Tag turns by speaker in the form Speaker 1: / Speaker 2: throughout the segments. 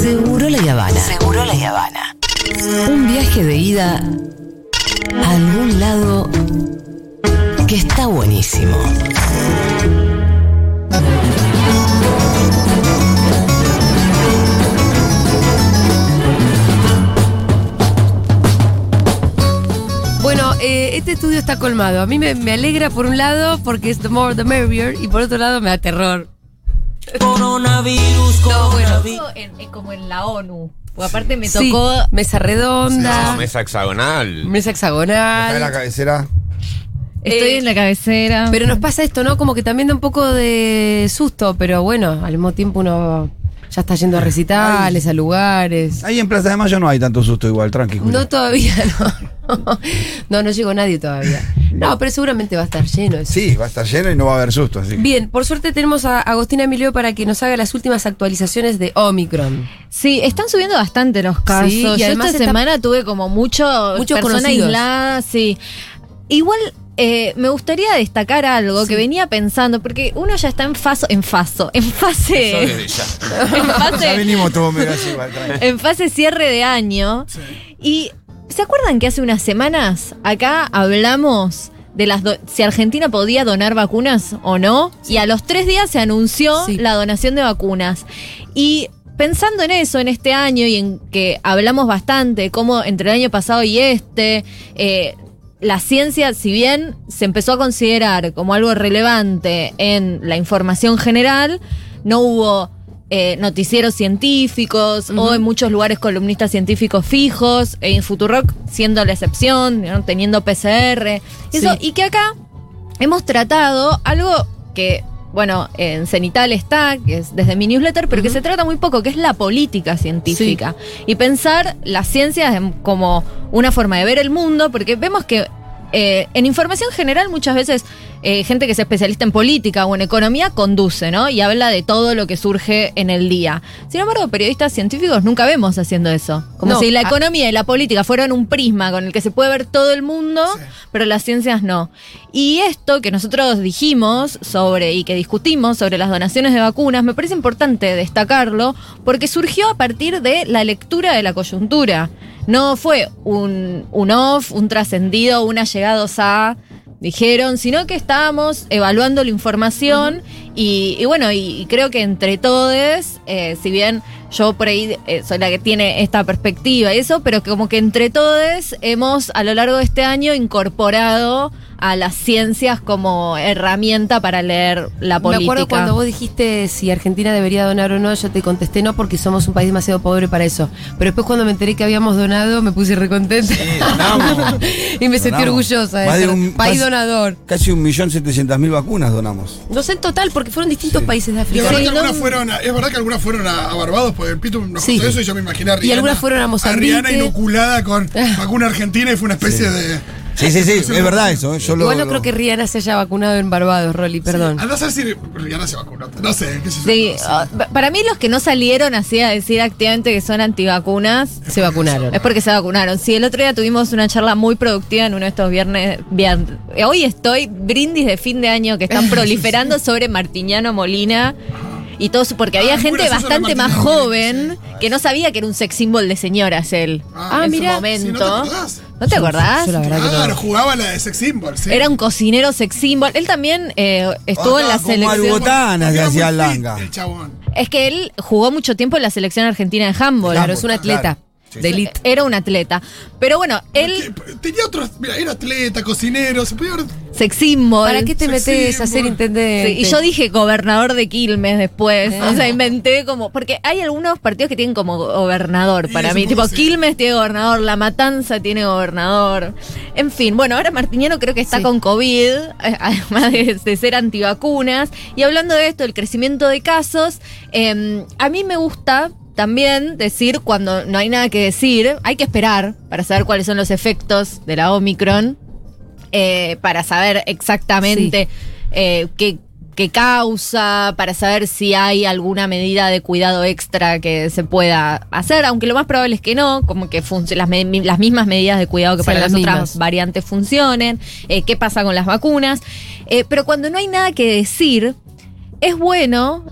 Speaker 1: Seguro la Habana. Seguro la Habana. Un viaje de ida a algún lado que está buenísimo.
Speaker 2: Bueno, eh, este estudio está colmado. A mí me, me alegra por un lado porque es the more the merrier y por otro lado me da terror.
Speaker 3: Coronavirus,
Speaker 2: No, bueno.
Speaker 4: En- en- como en la ONU. Porque aparte me
Speaker 2: Sí,
Speaker 4: tocó.
Speaker 2: mesa redonda,
Speaker 5: No, mesa hexagonal.
Speaker 2: mesa
Speaker 6: Acá en la
Speaker 2: hexagonal.
Speaker 6: cabecera.
Speaker 4: Estoy
Speaker 2: Eh,
Speaker 4: en la cabecera.
Speaker 2: Pero nos pasa esto, ¿no? Como que también da un poco de susto, pero bueno, al mismo tiempo uno ya está yendo a recitales, a lugares.
Speaker 6: Ahí en Plaza de Mayo no hay tanto susto igual, tranqui. Juli.
Speaker 2: No todavía, no. No, no llegó nadie todavía. No, pero seguramente va a estar lleno. eso.
Speaker 6: Sí, va a estar lleno y no va a haber susto, así
Speaker 2: Bien, por suerte tenemos a Agostina Emilio para que nos haga las últimas actualizaciones de Omicron.
Speaker 4: Sí, están subiendo bastante los casos.
Speaker 2: Sí, y
Speaker 4: Yo
Speaker 2: además
Speaker 4: esta semana tuve como mucho
Speaker 2: Muchos
Speaker 4: persona
Speaker 2: conocidos.
Speaker 4: aislada, sí. Igual eh, me gustaría destacar algo que venía pensando, porque uno ya está en faso, en faso, en
Speaker 5: Eso
Speaker 4: fase,
Speaker 5: desde ya.
Speaker 4: en
Speaker 6: Ya
Speaker 4: fase,
Speaker 6: venimos todos medio así, igual, tranqui.
Speaker 4: en fase cierre de año. Y ¿se acuerdan que hace unas semanas acá hablamos de las si Argentina podía donar vacunas o no? Y a los tres días se anunció
Speaker 2: Sí.
Speaker 4: la donación de vacunas. Y pensando en eso, en este año, y en que hablamos bastante, de cómo entre el año pasado y este, eh, la ciencia, si bien se empezó a considerar como algo relevante en la información general, no hubo eh, noticieros científicos o en muchos lugares columnistas científicos fijos, en Futurock siendo la excepción, ¿no? teniendo PCR. y Eso,
Speaker 2: Sí.
Speaker 4: y que acá hemos tratado algo que, bueno, en Cenital está, que es desde mi newsletter, pero que se trata muy poco, que es la política científica. Y pensar las ciencias en- como una forma de ver el mundo, porque vemos que eh, en información general muchas veces eh, gente que es especialista en política o en economía conduce, ¿no? Y habla de todo lo que surge en el día. Sin embargo, periodistas científicos nunca vemos haciendo eso. Como
Speaker 2: No,
Speaker 4: si la economía y la política fueran un prisma con el que se puede ver todo el mundo, pero las ciencias no. Y esto que nosotros dijimos sobre y que discutimos sobre las donaciones de vacunas, me parece importante destacarlo porque surgió a partir de la lectura de la coyuntura. No fue un, un off, un trascendido, un allegados a dijeron, sino que estábamos evaluando la información y, y bueno, y, y creo que entre todos, eh, si bien yo por ahí eh, soy la que tiene esta perspectiva y eso, pero que como que entre todos hemos a lo largo de este año incorporado a las ciencias como herramienta para leer la política.
Speaker 2: Me acuerdo cuando vos dijiste si Argentina debería donar o no, yo te contesté no porque somos un país demasiado pobre para eso. Pero después cuando me enteré que habíamos donado me puse recontenta.
Speaker 6: donamos.
Speaker 2: y me sentí orgullosa de
Speaker 6: Más de
Speaker 2: ser
Speaker 6: un-
Speaker 2: país
Speaker 6: casi-
Speaker 2: donador.
Speaker 6: Casi un millón setecientas mil vacunas donamos.
Speaker 2: No sé en total porque fueron distintos países de
Speaker 7: Y
Speaker 2: África.
Speaker 7: es verdad, que
Speaker 4: Sí,
Speaker 7: algunas
Speaker 4: no-
Speaker 7: fueron a, es verdad que algunas fueron a, a Barbados,
Speaker 2: Sí.
Speaker 7: eso y yo me imaginé a
Speaker 2: Y algunas fueron a Mozambique.
Speaker 7: Rihanna inoculada con vacuna argentina y fue una especie de.
Speaker 6: Sí, sí, sí, es verdad eso. ¿eh? Yo lo-
Speaker 2: Igual no
Speaker 6: lo-
Speaker 2: creo que Rihanna se haya vacunado en Barbados, Rolly, perdón.
Speaker 7: Andá a saber si Rihanna se vacunó. No sé, qué sé yo.
Speaker 4: Sí,
Speaker 7: no sé.
Speaker 4: ah, pa- para mí los que no salieron así a decir activamente que son antivacunas
Speaker 2: Se vacunaron.
Speaker 4: Es porque se vacunaron. Sí, el otro día tuvimos una charla muy productiva en uno de estos viernes. vian- Hoy estoy brindis de fin de año que están proliferando sobre Martiñano Molina. Y todo eso, porque había
Speaker 7: Ah,
Speaker 4: gente bastante más joven que no sabía que era un sex symbol de señoras él.
Speaker 7: Ah,
Speaker 4: en
Speaker 2: mira.
Speaker 4: su momento.
Speaker 7: ¿no te acordás?
Speaker 4: ¿No te acordás?
Speaker 2: yo la verdad que no.
Speaker 7: Claro, jugaba la de sex symbol, sí.
Speaker 4: Era un cocinero sex symbol. Él también eh, estuvo
Speaker 6: Ah,
Speaker 4: en la
Speaker 6: como
Speaker 4: selección.
Speaker 6: botanas que hacía Langa.
Speaker 7: El chabón.
Speaker 4: Es que él jugó mucho tiempo en la selección argentina de handball.
Speaker 2: Claro, es un atleta
Speaker 6: claro.
Speaker 2: De elite.
Speaker 4: Era un atleta. Pero bueno, él,
Speaker 7: Tenía otros. Mira, era atleta, cocinero, se podía haber.
Speaker 4: sex symbol.
Speaker 2: ¿Para qué te metes a ser intendente?
Speaker 4: Sí, y yo dije gobernador de Quilmes después.
Speaker 2: Eh.
Speaker 4: O sea, inventé como. Porque hay algunos partidos que tienen como gobernador
Speaker 7: Sí,
Speaker 4: para mí. Tipo,
Speaker 7: sí.
Speaker 4: Quilmes tiene gobernador, La Matanza tiene gobernador. En fin, bueno, ahora Martiniano creo que está
Speaker 2: Sí.
Speaker 4: con COVID, eh, además de, de ser antivacunas. Y hablando de esto, el crecimiento de casos, eh, a mí me gusta. También decir cuando no hay nada que decir, hay que esperar para saber cuáles son los efectos de la Omicron, eh, para saber exactamente eh, qué, qué causa, para saber si hay alguna medida de cuidado extra que se pueda hacer, aunque lo más probable es que no, como que las, las mismas medidas de cuidado que para las
Speaker 2: las
Speaker 4: otras variantes funcionen, eh, qué pasa con las vacunas. Pero cuando no hay nada que decir, es bueno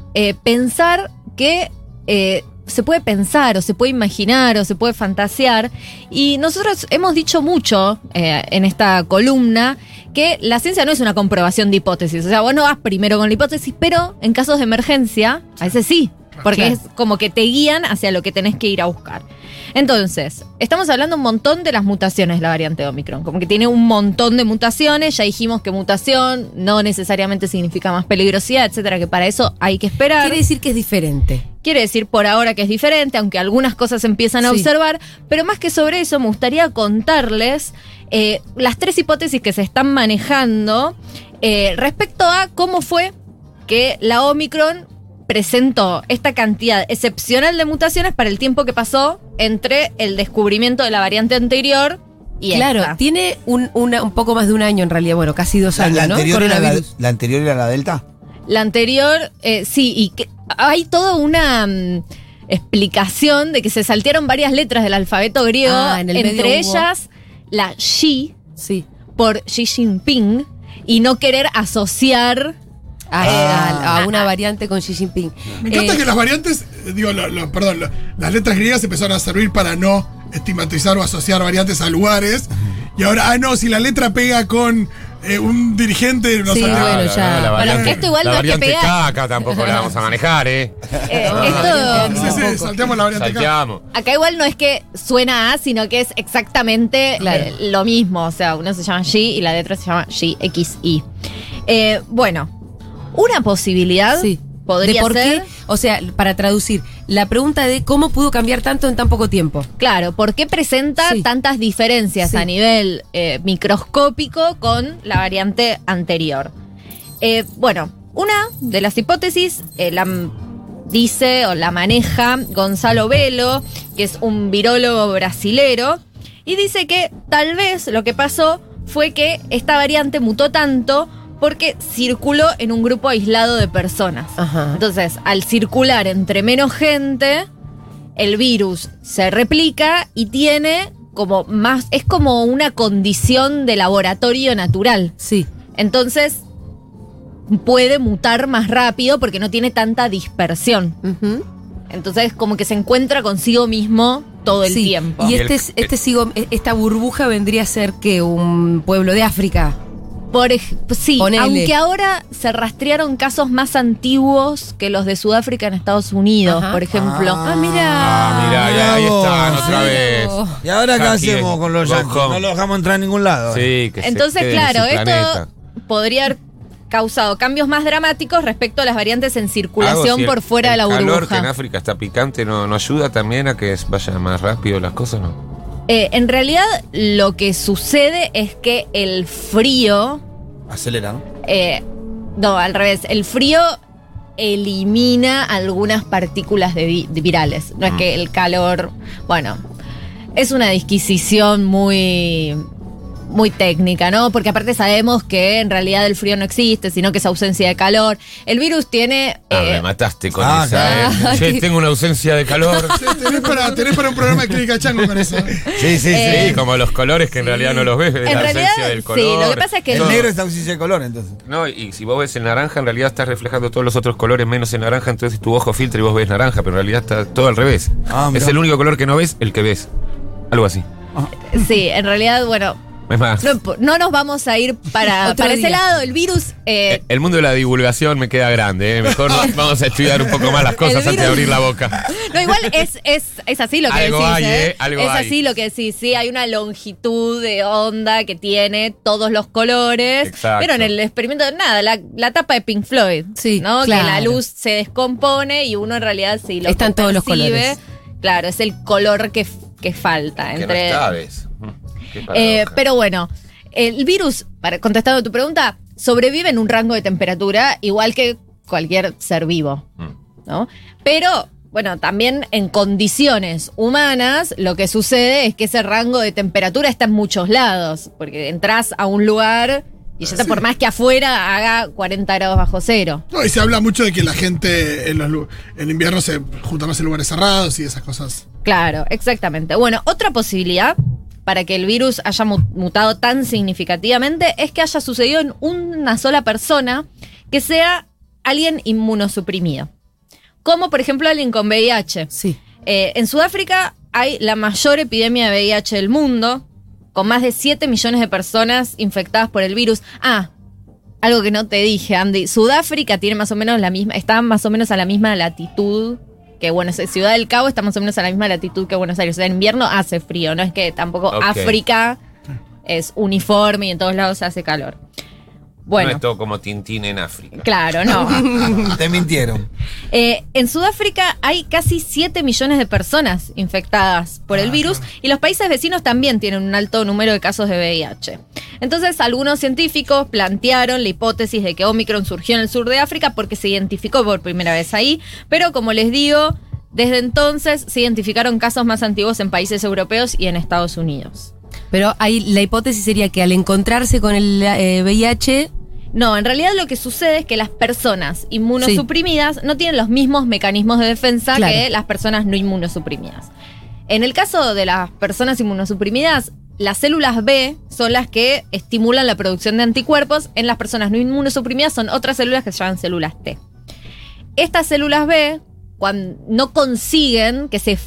Speaker 4: pensar que eh, se puede pensar o se puede imaginar o se puede fantasear. Y nosotros hemos dicho mucho eh, en esta columna que la ciencia no es una comprobación de hipótesis. O sea, vos no vas primero con la hipótesis, pero en casos de emergencia, a veces sí. Porque
Speaker 2: Claro.
Speaker 4: es como que te guían hacia lo que tenés que ir a buscar. Entonces, estamos hablando un montón de las mutaciones de la variante Omicron. Como que tiene un montón de mutaciones. Ya dijimos que mutación no necesariamente significa más peligrosidad, etcétera, que para eso hay que esperar.
Speaker 2: Quiere decir que es diferente.
Speaker 4: Quiere decir por ahora que es diferente, aunque algunas cosas se empiezan a
Speaker 2: Sí.
Speaker 4: observar, pero más que sobre eso me gustaría contarles eh, las tres hipótesis que se están manejando eh, respecto a cómo fue que la Omicron presentó esta cantidad excepcional de mutaciones para el tiempo que pasó entre el descubrimiento de la variante anterior y
Speaker 2: claro,
Speaker 4: esta.
Speaker 2: tiene un, una- un poco más de un año en realidad, bueno, casi dos
Speaker 6: La,
Speaker 2: años,
Speaker 6: la
Speaker 2: ¿no?
Speaker 6: anterior era la, anterior era la Delta.
Speaker 4: La anterior, eh, sí, y que hay toda una mm, explicación de que se saltearon varias letras del alfabeto griego,
Speaker 2: Ah, en el
Speaker 4: entre
Speaker 2: hubo-
Speaker 4: ellas la Xi
Speaker 2: Sí.
Speaker 4: por Xi Jinping y no querer asociar
Speaker 2: A,
Speaker 6: Ah.
Speaker 2: a- a una variante con Xi Jinping.
Speaker 7: Me encanta
Speaker 2: Eh,
Speaker 7: que las variantes, eh, digo, lo- lo- perdón, lo- las letras griegas empezaron a servir para no estigmatizar o asociar variantes a lugares. Y ahora, ah, no, si la letra pega con eh, un dirigente, no
Speaker 2: Sí, bueno, ya.
Speaker 5: la
Speaker 2: Bueno,
Speaker 5: variante,
Speaker 4: esto igual
Speaker 5: la
Speaker 4: no es que
Speaker 5: variante
Speaker 4: pega-
Speaker 5: caca tampoco la vamos a manejar, ¿eh?
Speaker 4: eh, esto.
Speaker 7: Sí, sí, salteamos la variante.
Speaker 5: Salteamos.
Speaker 4: Acá igual no es que suena a, sino que es exactamente
Speaker 2: Claro.
Speaker 4: eh, lo mismo. O sea, uno se llama Xi y la letra se llama XI. Eh, bueno, una posibilidad
Speaker 2: Sí.
Speaker 4: podría
Speaker 2: de por
Speaker 4: ser.
Speaker 2: qué, o sea, para traducir, la pregunta de cómo pudo cambiar tanto en tan poco tiempo.
Speaker 4: Claro, ¿por qué presenta
Speaker 2: Sí.
Speaker 4: tantas diferencias
Speaker 2: Sí.
Speaker 4: a nivel eh, microscópico con la variante anterior? Eh, bueno, una de las hipótesis eh, la dice o la maneja Gonzalo Velo, que es un virólogo brasilero, y dice que tal vez lo que pasó fue que esta variante mutó tanto porque circuló en un grupo aislado de personas.
Speaker 2: Ajá.
Speaker 4: Entonces, al circular entre menos gente, el virus se replica y tiene como más, es como una condición de laboratorio natural.
Speaker 2: Sí.
Speaker 4: Entonces, puede mutar más rápido porque no tiene tanta dispersión. Entonces, como que se encuentra consigo mismo todo el
Speaker 2: Sí.
Speaker 4: tiempo.
Speaker 2: Y
Speaker 5: Y
Speaker 2: este, este sigo, esta burbuja vendría a ser que un pueblo de África.
Speaker 4: Por ej- sí,
Speaker 2: Ponele.
Speaker 4: aunque ahora se rastrearon casos más antiguos que los de Sudáfrica en Estados Unidos,
Speaker 2: Ajá.
Speaker 4: por ejemplo.
Speaker 2: Ah, mira.
Speaker 5: Ah, mira, ya ahí están otra vez.
Speaker 6: ¿Y ahora qué hacemos con los yankees? No los dejamos entrar a ningún lado.
Speaker 5: Sí, que
Speaker 4: Entonces, claro, esto
Speaker 5: planeta.
Speaker 4: podría haber causado cambios más dramáticos respecto a las variantes en circulación
Speaker 5: si el-
Speaker 4: por fuera de la
Speaker 5: el calor que en
Speaker 4: burbuja.
Speaker 5: África está picante, ¿no, no ayuda también a que vaya más rápido las cosas? ¿no?
Speaker 4: Eh, en realidad, lo que sucede es que el frío,
Speaker 6: Acelera, ¿no?
Speaker 4: eh, no, al revés, el frío elimina algunas partículas de vi- de virales. No es que el calor, bueno, es una disquisición muy muy técnica, ¿no? Porque aparte sabemos que en realidad el frío no existe, sino que es ausencia de calor. El virus tiene
Speaker 5: Ah,
Speaker 4: eh,
Speaker 5: me mataste con
Speaker 6: ah,
Speaker 5: esa. ¿eh? Che, tengo una ausencia de calor.
Speaker 7: Sí, tenés, para, tenés para un programa de clínica chango con eso.
Speaker 6: Sí, sí,
Speaker 4: Eh,
Speaker 5: Sí, como los colores que en realidad no los ves, de
Speaker 4: En
Speaker 5: la
Speaker 4: realidad,
Speaker 5: ausencia del
Speaker 4: sí,
Speaker 5: color.
Speaker 4: lo que pasa es que
Speaker 6: El negro está ausencia de color, entonces.
Speaker 5: No, y si vos ves el naranja, en realidad estás reflejando todos los otros colores menos el naranja, entonces tu ojo filtra y vos ves naranja, pero en realidad está todo al revés.
Speaker 6: Ah,
Speaker 5: es el único color que no ves, el que ves. Algo así.
Speaker 4: Sí, en realidad, bueno,
Speaker 5: Es más,
Speaker 4: no, no nos vamos a ir para, para ese lado. El virus, eh,
Speaker 5: eh, el mundo de la divulgación me queda grande. ¿eh? Mejor vamos a estudiar un poco más las cosas antes de abrir la boca.
Speaker 4: no, igual es, es, es así lo que
Speaker 5: Algo
Speaker 4: decís.
Speaker 5: hay,
Speaker 4: ¿eh?
Speaker 5: ¿eh? Algo
Speaker 4: es
Speaker 5: hay.
Speaker 4: así lo que decís. Sí, hay una longitud de onda que tiene todos los colores.
Speaker 5: Exacto.
Speaker 4: Pero en el experimento, nada, la, la tapa de Pink Floyd.
Speaker 2: Sí,
Speaker 4: ¿no?
Speaker 2: claro.
Speaker 4: Que la luz se descompone y uno en realidad sí lo
Speaker 2: Están
Speaker 4: que
Speaker 2: todos los colores.
Speaker 4: Claro, es el color que, que falta.
Speaker 5: Que no
Speaker 4: entre,
Speaker 5: sabes.
Speaker 4: Eh, pero bueno, el virus, para contestando a tu pregunta, sobrevive en un rango de temperatura igual que cualquier ser vivo,
Speaker 5: Mm.
Speaker 4: ¿no? Pero, bueno, también en condiciones humanas, lo que sucede es que ese rango de temperatura está en muchos lados, porque entras a un lugar y ya está, por más que afuera haga 40 grados bajo cero.
Speaker 7: No, y se habla mucho de que la gente en, los, en invierno se junta más en lugares cerrados y esas cosas.
Speaker 4: Claro, exactamente. Bueno, otra posibilidad para que el virus haya mu- mutado tan significativamente es que haya sucedido en una sola persona que sea alguien inmunosuprimido. como por ejemplo alguien con VIH.
Speaker 2: Sí.
Speaker 4: Eh, en Sudáfrica hay la mayor epidemia de VIH del mundo, con más de 7 millones de personas infectadas por el virus. Ah, algo que no te dije, Andy. Sudáfrica tiene más o menos la misma, está más o menos a la misma latitud que Buenos Aires. Ciudad del Cabo está más o menos a la misma latitud que Buenos Aires. O sea, en invierno hace frío, no es que tampoco. África es uniforme y en todos lados hace calor. Bueno,
Speaker 5: No es todo como Tintín en África.
Speaker 4: claro, no.
Speaker 6: Te mintieron.
Speaker 4: Eh, en Sudáfrica hay casi 7 millones de personas infectadas por el
Speaker 7: Ah,
Speaker 4: virus
Speaker 7: claro.
Speaker 4: y los países vecinos también tienen un alto número de casos de VIH. Entonces, algunos científicos plantearon la hipótesis de que Omicron surgió en el sur de África porque se identificó por primera vez ahí, pero como les digo, desde entonces se identificaron casos más antiguos en países europeos y en Estados Unidos.
Speaker 2: Pero ahí la hipótesis sería que al encontrarse con el eh, VIH,
Speaker 4: No, en realidad lo que sucede es que las personas inmunosuprimidas no tienen los mismos mecanismos de defensa
Speaker 2: Claro.
Speaker 4: que las personas no inmunosuprimidas. En el caso de las personas inmunosuprimidas, las células B son las que estimulan la producción de anticuerpos. En las personas no inmunosuprimidas son otras células que se llaman células T. Estas células B, cuando no consiguen que se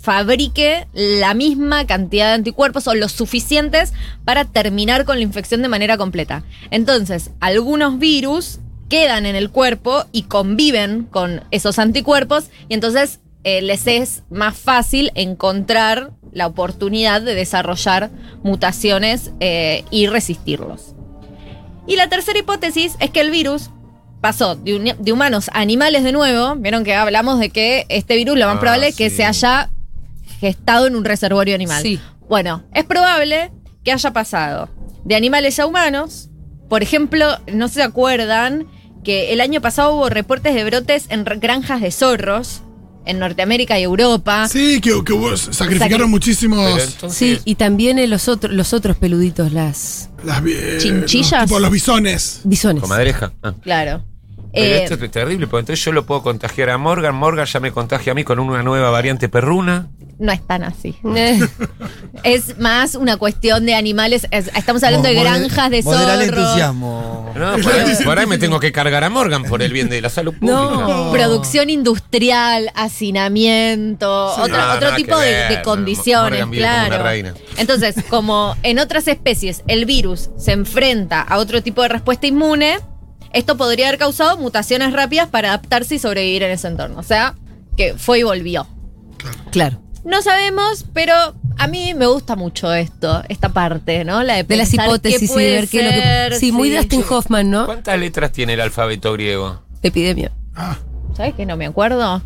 Speaker 4: fabrique la misma cantidad de anticuerpos o los suficientes para terminar con la infección de manera completa. Entonces, algunos virus quedan en el cuerpo y conviven con esos anticuerpos y entonces eh, les es más fácil encontrar la oportunidad de desarrollar mutaciones eh, y resistirlos. Y la tercera hipótesis es que el virus pasó de, un- de humanos a animales de nuevo. Vieron que hablamos de que este virus lo más
Speaker 5: Ah,
Speaker 4: probable es que se haya gestado en un reservorio animal.
Speaker 2: Sí.
Speaker 4: Bueno, es probable que haya pasado de animales a humanos. Por ejemplo, no se acuerdan que el año pasado hubo reportes de brotes en granjas de zorros en Norteamérica y Europa.
Speaker 7: Sí, que, que hubo- sacrificaron
Speaker 4: Sacri-
Speaker 7: muchísimos.
Speaker 2: Sí, y también eh, los, otros los otros peluditos, las
Speaker 7: las, eh,
Speaker 4: ¿Chinchillas?
Speaker 7: los- tipo los bisones.
Speaker 2: bisones.
Speaker 5: comadreja. Ah.
Speaker 4: Claro.
Speaker 5: Pero
Speaker 4: Eh,
Speaker 5: esto es terrible, porque entonces yo lo puedo contagiar a Morgan, Morgan ya me contagia a mí con una nueva variante perruna.
Speaker 4: no es tan así. Es más una cuestión de animales. es- estamos hablando de granjas de zorros.
Speaker 6: entusiasmo.
Speaker 5: No, por ahí, por ahí me tengo que cargar a Morgan por el bien de la salud pública.
Speaker 2: No.
Speaker 4: Producción industrial, hacinamiento,
Speaker 7: Sí.
Speaker 4: otro,
Speaker 5: No,
Speaker 4: otro
Speaker 5: nada
Speaker 4: tipo de, de condiciones, claro.
Speaker 5: reina.
Speaker 4: Entonces, como en otras especies el virus se enfrenta a otro tipo de respuesta inmune, esto podría haber causado mutaciones rápidas para adaptarse y sobrevivir en ese entorno. O sea, que fue y volvió.
Speaker 2: claro.
Speaker 4: No sabemos, pero a mí me gusta mucho esto, esta parte, ¿no? La de,
Speaker 2: De las hipótesis y de ver qué es lo que. Sí, muy
Speaker 4: sí.
Speaker 2: Dustin Hoffman, ¿no?
Speaker 5: ¿Cuántas letras tiene el alfabeto griego?
Speaker 2: Epidemia.
Speaker 7: Ah,
Speaker 4: ¿Sabes qué? No me acuerdo.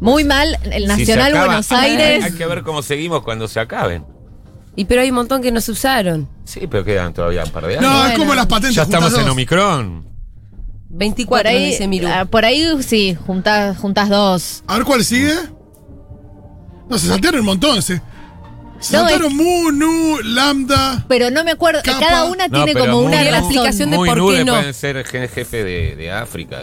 Speaker 4: Muy mal, el Nacional
Speaker 5: acaba-
Speaker 4: Buenos Aires.
Speaker 5: hay que ver cómo seguimos cuando se acaben.
Speaker 2: Y pero hay un montón que no se usaron.
Speaker 5: Sí, pero quedan todavía un par de años.
Speaker 7: no, es
Speaker 4: Bueno.
Speaker 7: como las patentes.
Speaker 5: ya estamos en
Speaker 7: dos.
Speaker 5: Omicron.
Speaker 2: 24
Speaker 4: Por ahí,
Speaker 2: dice Miru.
Speaker 4: ah, por ahí sí, juntas, juntas dos.
Speaker 7: A ver cuál sigue. No, se saltaron un montón. Se, se
Speaker 4: No,
Speaker 7: saltaron Mu, Nu, Lambda.
Speaker 4: Pero no me acuerdo, cada una
Speaker 5: No,
Speaker 4: tiene como una
Speaker 2: la
Speaker 4: razón.
Speaker 2: explicación de por qué no.
Speaker 5: pueden ser je- jefe de, de África.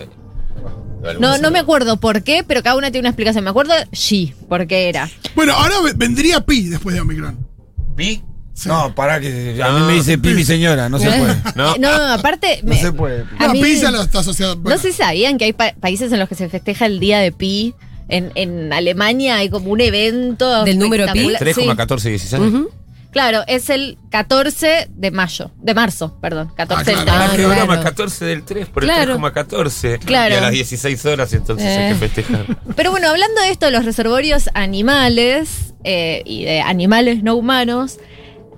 Speaker 5: algún
Speaker 4: No, no me acuerdo por qué, pero cada una tiene una explicación. Me acuerdo G, por qué era.
Speaker 7: Bueno, ahora ve- vendría Pi después de Omicron.
Speaker 5: ¿Vi?
Speaker 7: Sí.
Speaker 6: No, pará que a mí me dice pi mi señora, no se puede.
Speaker 5: No.
Speaker 4: Eh, No, aparte.
Speaker 6: No
Speaker 4: me-
Speaker 6: se puede.
Speaker 4: a
Speaker 7: No,
Speaker 4: mí-
Speaker 7: Pi ya lo está asociado.
Speaker 4: No
Speaker 7: bueno.
Speaker 4: sé si sabían que hay pa- países en los que se festeja el día de Pi. En, en Alemania hay como un evento.
Speaker 2: ¿Del número pi?
Speaker 4: espectacular.
Speaker 5: 3,1416.
Speaker 2: Ujú.
Speaker 4: Claro, es el 14 de mayo, de marzo, perdón, 14
Speaker 7: Ah,
Speaker 4: de
Speaker 7: claro.
Speaker 5: Ah, qué
Speaker 2: claro.
Speaker 5: broma, 14 del 3 por el
Speaker 2: Claro.
Speaker 5: 3,14.
Speaker 4: Claro.
Speaker 5: Y a las 16 horas entonces hay
Speaker 2: Eh.
Speaker 5: que festejar.
Speaker 4: Pero bueno, hablando de esto de los reservorios animales eh, y de animales no humanos,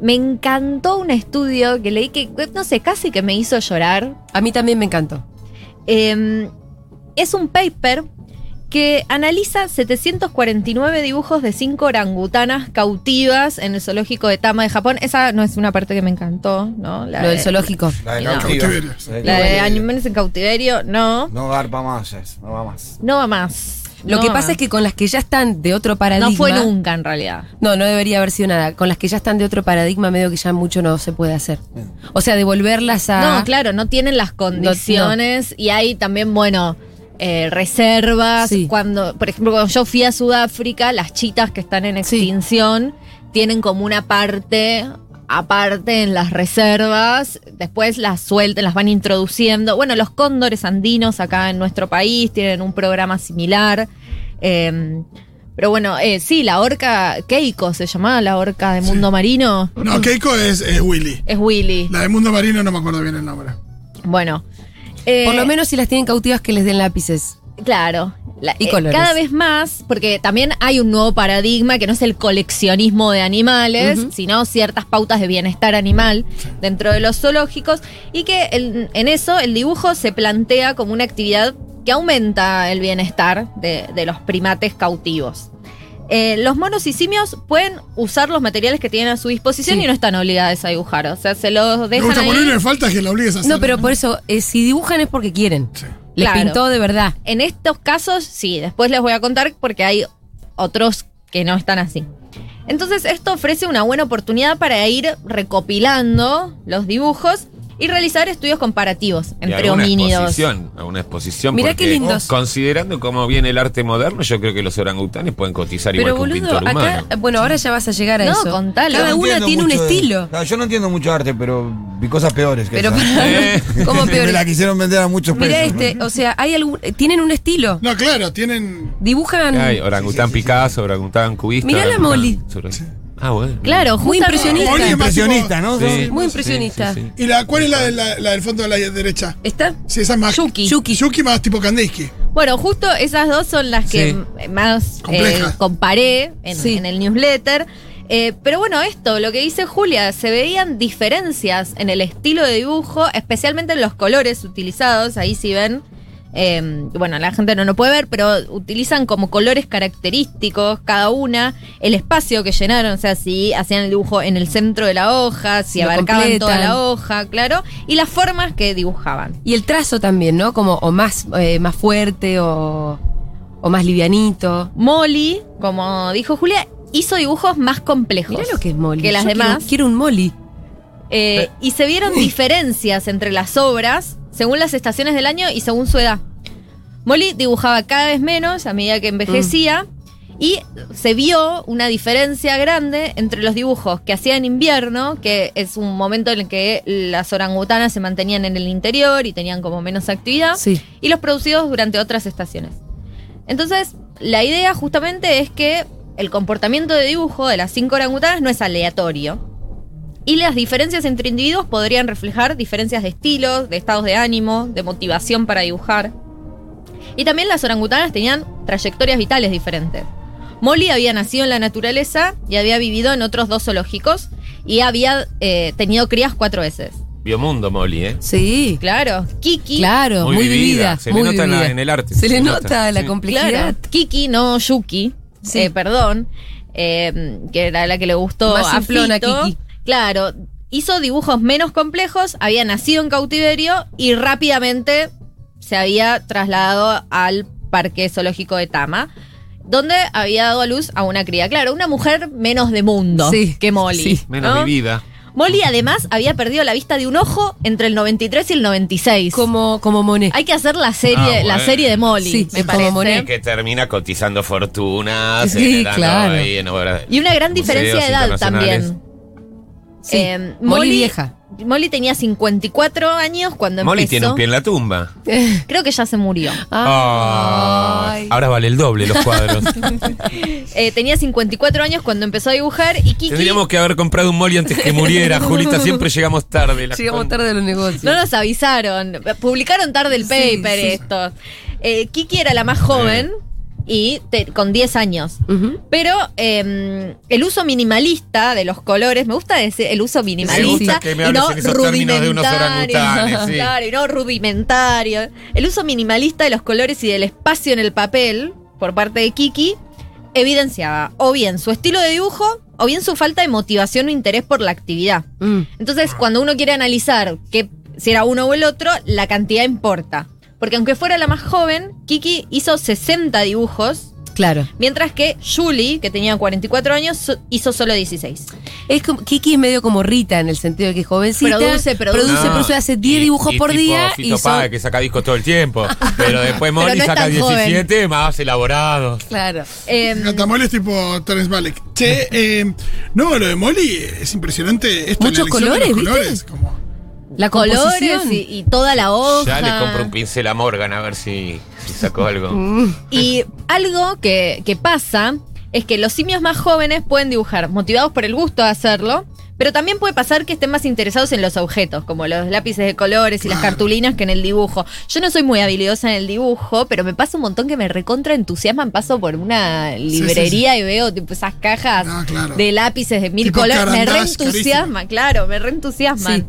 Speaker 4: me encantó un estudio que leí que, no sé, casi que me hizo llorar.
Speaker 2: A mí también me encantó.
Speaker 4: Eh, es un paper que analiza 749 dibujos de cinco orangutanas cautivas en el zoológico de Tama de Japón. Esa no es una parte que me encantó, ¿no? La
Speaker 2: Lo del
Speaker 4: de-
Speaker 2: zoológico.
Speaker 6: La de
Speaker 4: No.
Speaker 7: Cautiverio.
Speaker 4: La de animales en cautiverio, no.
Speaker 6: No garpa más, no va más.
Speaker 4: No va más.
Speaker 2: Lo
Speaker 4: No
Speaker 2: que pasa es que con las que ya están de otro paradigma.
Speaker 4: no fue nunca en realidad.
Speaker 2: No, no debería haber sido nada. Con las que ya están de otro paradigma, medio que ya mucho no se puede hacer. O sea, devolverlas a.
Speaker 4: No, claro, no tienen las condiciones y hay también, bueno, eh, reservas.
Speaker 2: Sí.
Speaker 4: Cuando, por ejemplo, cuando yo fui a Sudáfrica, las chitas que están en
Speaker 2: Sí.
Speaker 4: extinción tienen como una parte aparte en las reservas, después las sueltan, las van introduciendo. Bueno, los cóndores andinos acá en nuestro país tienen un programa similar. Eh, pero bueno, eh, sí, la orca Keiko se llamaba la orca de mundo marino.
Speaker 7: No, Keiko es, es Willy.
Speaker 4: Es Willy.
Speaker 7: La de Mundo Marino no me acuerdo bien el nombre.
Speaker 4: Bueno. eh,
Speaker 2: Por lo menos si las tienen cautivas que les den lápices.
Speaker 4: Claro. La-
Speaker 2: Y
Speaker 4: eh,
Speaker 2: colores.
Speaker 4: cada vez más, porque también hay un nuevo paradigma que no es el coleccionismo de animales, sino ciertas pautas de bienestar animal dentro de los zoológicos, y que el- en eso el dibujo se plantea como una actividad que aumenta el bienestar de, de los primates cautivos. Eh, los monos y simios pueden usar los materiales que tienen a su disposición
Speaker 2: Sí.
Speaker 4: y no están obligados a dibujar. O sea, se los dejan
Speaker 7: gusta
Speaker 4: ahí.
Speaker 7: falta que la obligues a hacer.
Speaker 2: No, pero por eso, eh, si dibujan es porque quieren.
Speaker 7: Sí.
Speaker 2: Les
Speaker 4: Claro.
Speaker 2: pintó de verdad.
Speaker 4: En estos casos, sí, después les voy a contar porque hay otros que no están así. Entonces, esto ofrece una buena oportunidad para ir recopilando los dibujos y realizar estudios comparativos entre homínidos.
Speaker 5: exposición, alguna exposición.
Speaker 2: Mirá
Speaker 5: porque
Speaker 2: qué lindos.
Speaker 5: Considerando cómo viene el arte moderno, yo creo que los orangutanes pueden cotizar
Speaker 2: Pero
Speaker 5: igual que un
Speaker 2: boludo,
Speaker 5: pintor
Speaker 2: acá,
Speaker 5: humano.
Speaker 2: bueno, ahora ya vas a llegar a
Speaker 4: No,
Speaker 2: eso.
Speaker 4: contalo.
Speaker 2: Cada
Speaker 6: no
Speaker 2: una tiene un
Speaker 6: de-
Speaker 2: estilo.
Speaker 6: Yo no entiendo mucho arte, pero vi cosas peores que
Speaker 2: Pero
Speaker 6: esa.
Speaker 5: Eh,
Speaker 2: ¿cómo peor?
Speaker 6: Me la quisieron vender a muchos pesos.
Speaker 2: Mira este, o sea, hay algún, tienen un estilo.
Speaker 7: No, claro, tienen.
Speaker 2: Dibujan
Speaker 5: Hay orangután Picasso, orangután cubista.
Speaker 2: Mirá la
Speaker 5: sobre- Ah, bueno.
Speaker 4: Claro,
Speaker 2: Muy impresionista.
Speaker 7: Más
Speaker 6: Impresionista, ¿no?
Speaker 5: Sí,
Speaker 2: Muy impresionista.
Speaker 5: sí, sí.
Speaker 7: ¿Y la, cuál es la, de la, la del fondo de la derecha?
Speaker 2: ¿Está?
Speaker 7: Sí, esa es más.
Speaker 4: Yuki.
Speaker 2: Yuki.
Speaker 7: Yuki más tipo Kandinsky.
Speaker 4: Bueno, justo esas dos son las que más eh, comparé en,
Speaker 2: Sí.
Speaker 4: en el newsletter. Eh, pero bueno, esto, lo que dice Julia, se veían diferencias en el estilo de dibujo, especialmente en los colores utilizados. Ahí sí ven, eh, bueno, la gente no lo puede ver, pero utilizan como colores característicos cada una, el espacio que llenaron, o sea, si hacían el dibujo en el centro de la hoja, si
Speaker 2: Lo
Speaker 4: abarcaban
Speaker 2: completan.
Speaker 4: toda la hoja, claro, y las formas que dibujaban.
Speaker 2: Y el trazo también, ¿no? Como o más, eh, más fuerte o, o más livianito.
Speaker 4: Molly, como dijo Julia, hizo dibujos más complejos.
Speaker 2: Lo que es Molly.
Speaker 4: Que las
Speaker 2: Yo quiero-
Speaker 4: demás.
Speaker 2: Quiero, un Molly.
Speaker 4: Eh, y se vieron diferencias entre las obras según las estaciones del año y según su edad. Molly dibujaba cada vez menos a medida que envejecía y se vio una diferencia grande entre los dibujos que hacía en invierno, que es un momento en el que las orangutanas se mantenían en el interior y tenían como menos actividad,
Speaker 2: Sí.
Speaker 4: y los producidos durante otras estaciones. Entonces, la idea justamente es que el comportamiento de dibujo de las cinco orangutanas no es aleatorio. Y las diferencias entre individuos podrían reflejar diferencias de estilos, de estados de ánimo, de motivación para dibujar. Y también las orangutanas tenían trayectorias vitales diferentes. Molly había nacido en la naturaleza y había vivido en otros dos zoológicos y había eh, tenido crías cuatro veces.
Speaker 5: Biomundo, Molly, ¿eh?
Speaker 2: Sí.
Speaker 4: Claro, Kiki.
Speaker 2: Claro, muy,
Speaker 5: Muy
Speaker 2: vivida.
Speaker 5: vivida. Se le nota en la-
Speaker 2: vivida.
Speaker 5: en el arte,
Speaker 2: Se,
Speaker 5: se
Speaker 2: le nota,
Speaker 5: nota.
Speaker 2: la
Speaker 5: Sí.
Speaker 2: complejidad.
Speaker 4: Claro, Kiki, no Yuki,
Speaker 2: Sí.
Speaker 4: eh, perdón, eh, que era la que le gustó
Speaker 2: Más
Speaker 4: a Fito.
Speaker 2: Kiki.
Speaker 4: Claro, hizo dibujos menos complejos, había nacido en cautiverio y rápidamente se había trasladado al parque zoológico de Tama, donde había dado a luz a una cría. Claro, una mujer menos de mundo
Speaker 2: Sí,
Speaker 4: que Molly.
Speaker 2: sí.
Speaker 5: Menos
Speaker 4: ¿no?
Speaker 5: vivida.
Speaker 4: Molly además había perdido la vista de un ojo entre el 93 y el 96.
Speaker 2: Como, como Monet.
Speaker 4: Hay que hacer la serie,
Speaker 5: Ah,
Speaker 4: la serie de Molly,
Speaker 2: Sí,
Speaker 4: me
Speaker 2: es como
Speaker 4: parece.
Speaker 2: Monet.
Speaker 5: Que termina cotizando fortunas.
Speaker 2: Sí, claro.
Speaker 5: ahí en obras-
Speaker 4: Y una gran diferencia de edad también.
Speaker 2: Sí.
Speaker 4: Eh,
Speaker 2: Molly vieja.
Speaker 4: Molly tenía 54 años cuando
Speaker 5: Molly
Speaker 4: empezó.
Speaker 5: tiene un pie en la tumba.
Speaker 4: Creo que ya se murió.
Speaker 2: Ay.
Speaker 5: Ahora vale el doble los cuadros.
Speaker 4: Eh, tenía 54 años cuando empezó a dibujar y Kiki
Speaker 5: Tendríamos que haber comprado un Molly antes que muriera, Julita. Siempre llegamos tarde. la
Speaker 2: Llegamos
Speaker 5: con-
Speaker 2: tarde a los negocios.
Speaker 4: no nos avisaron. Publicaron tarde el
Speaker 2: Sí,
Speaker 4: paper
Speaker 2: sí.
Speaker 4: estos. Eh, Kiki era la más joven y te- con 10 años. Pero eh, el uso minimalista de los colores, me gusta decir el uso minimalista
Speaker 5: me
Speaker 4: y no
Speaker 5: de unos
Speaker 4: rudimentario.
Speaker 5: orangutanes, sí.
Speaker 4: Claro, y no rudimentario. El uso minimalista de los colores y del espacio en el papel por parte de Kiki evidenciaba o bien su estilo de dibujo o bien su falta de motivación o interés por la actividad.
Speaker 2: Mm.
Speaker 4: Entonces, cuando uno quiere analizar que, si era uno o el otro, la cantidad importa. Porque aunque fuera la más joven, Kiki hizo 60 dibujos,
Speaker 2: Claro.
Speaker 4: mientras que Julie, que tenía 44 años, hizo solo 16.
Speaker 2: Es como, Kiki es medio como Rita en el sentido de que es jovencita.
Speaker 4: Produce, produce.
Speaker 2: Produce,
Speaker 5: No,
Speaker 2: produce, hace 10
Speaker 5: y-
Speaker 2: dibujos
Speaker 5: y
Speaker 2: por
Speaker 5: tipo
Speaker 2: día.
Speaker 5: Fito
Speaker 2: y son-
Speaker 5: que saca discos todo el tiempo. Pero después
Speaker 4: Pero
Speaker 5: Molly
Speaker 4: no
Speaker 5: saca
Speaker 4: tan joven.
Speaker 5: 17 más elaborados.
Speaker 2: Claro.
Speaker 4: Eh,
Speaker 7: Gatamol es tipo Terence Malick. Che, eh, no, lo de Molly es impresionante. Esto
Speaker 2: Muchos colores,
Speaker 7: los
Speaker 2: ¿viste?
Speaker 7: colores, como-
Speaker 2: La
Speaker 4: colores y, y toda la hoja.
Speaker 5: Ya le compro un pincel a Morgan a ver si, si sacó algo.
Speaker 4: Y algo que, que pasa es que los simios más jóvenes pueden dibujar motivados por el gusto de hacerlo, pero también puede pasar que estén más interesados en los objetos, como los lápices de colores y las cartulinas que en el dibujo. Yo no soy muy habilidosa en el dibujo, pero me pasa un montón que me recontra entusiasman. Paso por una librería y veo tipo, esas cajas
Speaker 7: Ah, claro.
Speaker 4: de lápices de mil
Speaker 7: Tipo
Speaker 4: colores. Me reentusiasma, claro, me reentusiasman.
Speaker 2: Sí.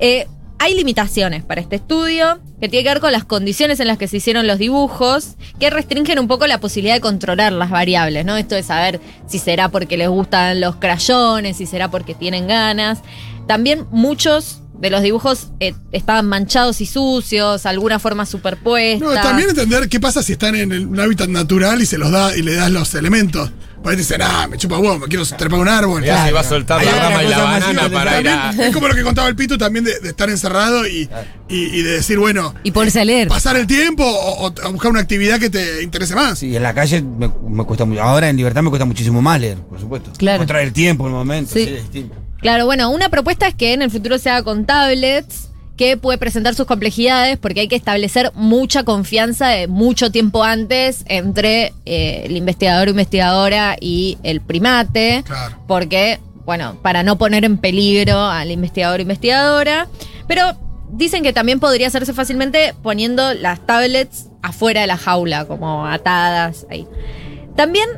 Speaker 4: Eh, hay limitaciones para este estudio que tiene que ver con las condiciones en las que se hicieron los dibujos, que restringen un poco la posibilidad de controlar las variables, ¿no? Esto de saber si será porque les gustan los crayones, si será porque tienen ganas. También muchos de los dibujos eh, estaban manchados y sucios, alguna forma superpuesta.
Speaker 7: No, también entender qué pasa si están en el- un hábitat natural y se los da y le das los elementos. Porque dicen, ah, me chupa huevo, me quiero trepar un árbol.
Speaker 5: Ya se va a soltar
Speaker 6: Hay
Speaker 5: la rama y la banana
Speaker 6: masiva
Speaker 5: para ir a.
Speaker 7: Es como lo que contaba el Pitu también de, de estar encerrado y, y, y de decir, bueno,
Speaker 2: Y ponerse a leer.
Speaker 7: pasar el tiempo o, o a buscar una actividad que te interese más.
Speaker 6: Sí, en la calle me, me cuesta mucho. Ahora en libertad me cuesta muchísimo más leer, por supuesto.
Speaker 2: Claro.
Speaker 6: Encontrar el tiempo, el momento.
Speaker 2: Sí.
Speaker 6: Sí, es distinto.
Speaker 4: Claro, bueno, una propuesta es que en el futuro se haga con tablets, que puede presentar sus complejidades porque hay que establecer mucha confianza de mucho tiempo antes entre eh, el investigador o investigadora y el primate,
Speaker 7: Claro.
Speaker 4: porque, bueno, para no poner en peligro al investigador o investigadora, pero dicen que también podría hacerse fácilmente poniendo las tablets afuera de la jaula, como atadas ahí. También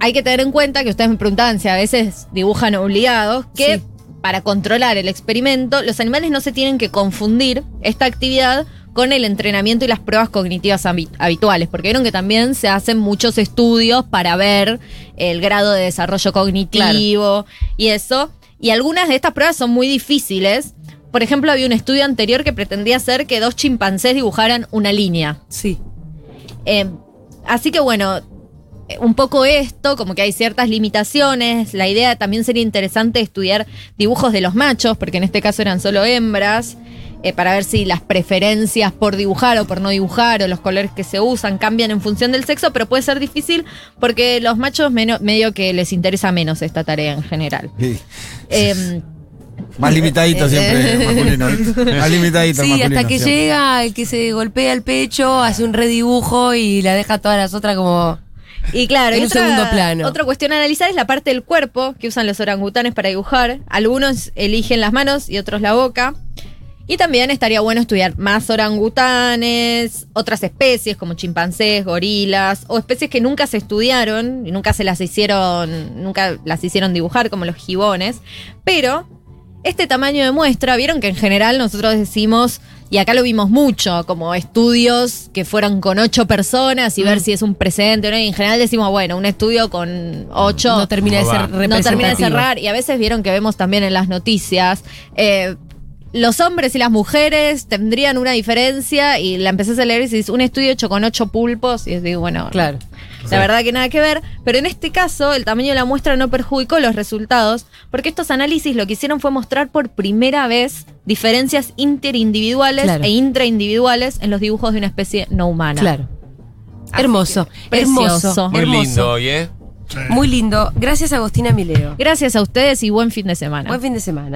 Speaker 4: hay que tener en cuenta que ustedes me preguntaban si a veces dibujan obligados, que
Speaker 2: Sí.
Speaker 4: para controlar el experimento, los animales no se tienen que confundir esta actividad con el entrenamiento y las pruebas cognitivas habi- habituales, porque vieron que también se hacen muchos estudios para ver el grado de desarrollo cognitivo y eso. Y algunas de estas pruebas son muy difíciles. Por ejemplo, había un estudio anterior que pretendía hacer que dos chimpancés dibujaran una línea.
Speaker 2: Sí.
Speaker 4: Eh, así que bueno, un poco esto, como que hay ciertas limitaciones. La idea también sería interesante estudiar dibujos de los machos, porque en este caso eran solo hembras, eh, para ver si las preferencias por dibujar o por no dibujar o los colores que se usan cambian en función del sexo, pero puede ser difícil porque los machos medio que les interesa menos esta tarea en general.
Speaker 6: Sí.
Speaker 4: Eh,
Speaker 6: Más limitadito siempre el masculino. ¿viste? Más limitadito
Speaker 2: Sí,
Speaker 6: masculino.
Speaker 2: hasta que
Speaker 6: siempre.
Speaker 2: llega el que se golpea el pecho, hace un redibujo y la deja a todas las otras como.
Speaker 4: Y claro,
Speaker 2: En
Speaker 4: y
Speaker 2: un segundo plano.
Speaker 4: Otra cuestión a analizar es la parte del cuerpo que usan los orangutanes para dibujar. Algunos eligen las manos y otros la boca. Y también estaría bueno estudiar más orangutanes, otras especies como chimpancés, gorilas, o especies que nunca se estudiaron y nunca se las hicieron, nunca las hicieron dibujar como los gibones. Pero este tamaño de muestra, vieron que en general nosotros decimos, y acá lo vimos mucho, como estudios que fueron con ocho personas y ver si es un precedente o no. Y en general decimos, bueno, un estudio con ocho
Speaker 2: No termina de ser
Speaker 4: no termina de cerrar. Y a veces vieron que vemos también en las noticias. eh, los hombres y las mujeres tendrían una diferencia y la empezás a leer y dices un estudio hecho con ocho pulpos y digo, bueno,
Speaker 2: Claro.
Speaker 4: la verdad que nada que ver, pero en este caso el tamaño de la muestra no perjudicó los resultados, porque estos análisis lo que hicieron fue mostrar por primera vez diferencias interindividuales
Speaker 2: Claro.
Speaker 4: e intraindividuales en los dibujos de una especie no humana.
Speaker 2: Claro.
Speaker 4: Así
Speaker 2: Hermoso.
Speaker 4: que,
Speaker 2: Hermoso.
Speaker 4: precioso.
Speaker 5: Muy
Speaker 2: hermoso.
Speaker 5: lindo hoy, ¿eh?
Speaker 7: Sí.
Speaker 2: Muy lindo. Gracias, Agostina Mileo.
Speaker 4: Gracias a ustedes y buen fin de semana.
Speaker 2: Buen fin de semana.